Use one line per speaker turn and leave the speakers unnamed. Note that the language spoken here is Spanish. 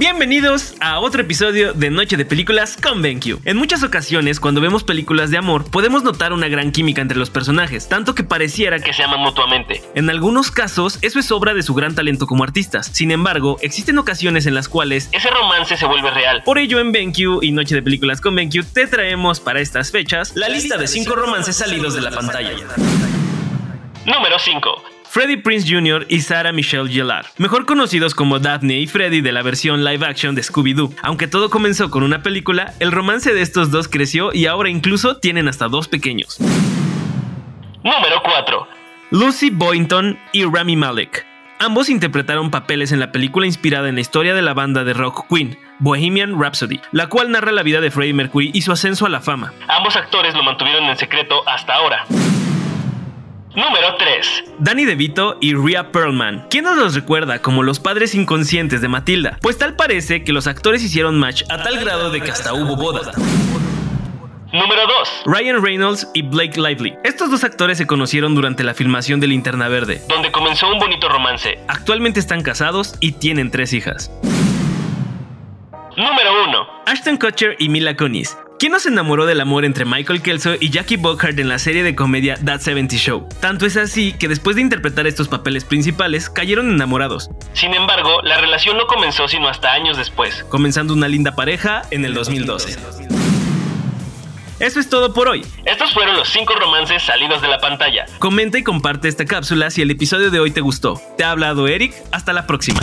Bienvenidos a otro episodio de Noche de Películas con BenQ. En muchas ocasiones, cuando vemos películas de amor, podemos notar una gran química entre los personajes, tanto que pareciera que se aman mutuamente. En algunos casos, eso es obra de su gran talento como artistas. Sin embargo, existen ocasiones en las cuales ese romance se vuelve real. Por ello, en BenQ y Noche de Películas con BenQ te traemos para estas fechas la lista de 5 romances salidos de la pantalla. Número 5. Freddie Prince Jr. y Sarah Michelle Gellar, mejor conocidos como Daphne y Freddie de la versión live action de Scooby-Doo. Aunque todo comenzó con una película, el romance de estos dos creció y ahora incluso tienen hasta dos pequeños. Número 4. Lucy Boynton y Rami Malek. Ambos interpretaron papeles en la película inspirada en la historia de la banda de rock Queen, Bohemian Rhapsody, la cual narra la vida de Freddie Mercury y su ascenso a la fama. Ambos actores lo mantuvieron en secreto hasta ahora. Número 3. Danny DeVito y Rhea Perlman. ¿Quién nos los recuerda como los padres inconscientes de Matilda? Pues tal parece que los actores hicieron match a tal grado de que hasta hubo boda. Número 2. Ryan Reynolds y Blake Lively. Estos dos actores se conocieron durante la filmación de Linterna Verde, donde comenzó un bonito romance. Actualmente están casados y tienen tres hijas. Número 1. Ashton Kutcher y Mila Kunis. ¿Quién no se enamoró del amor entre Michael Kelso y Jackie Buckhart en la serie de comedia That 70 Show? Tanto es así que después de interpretar estos papeles principales, cayeron enamorados. Sin embargo, la relación no comenzó sino hasta años después, comenzando una linda pareja en el 2012. Eso es todo por hoy. Estos fueron los 5 romances salidos de la pantalla. Comenta y comparte esta cápsula si el episodio de hoy te gustó. Te ha hablado Eric, hasta la próxima.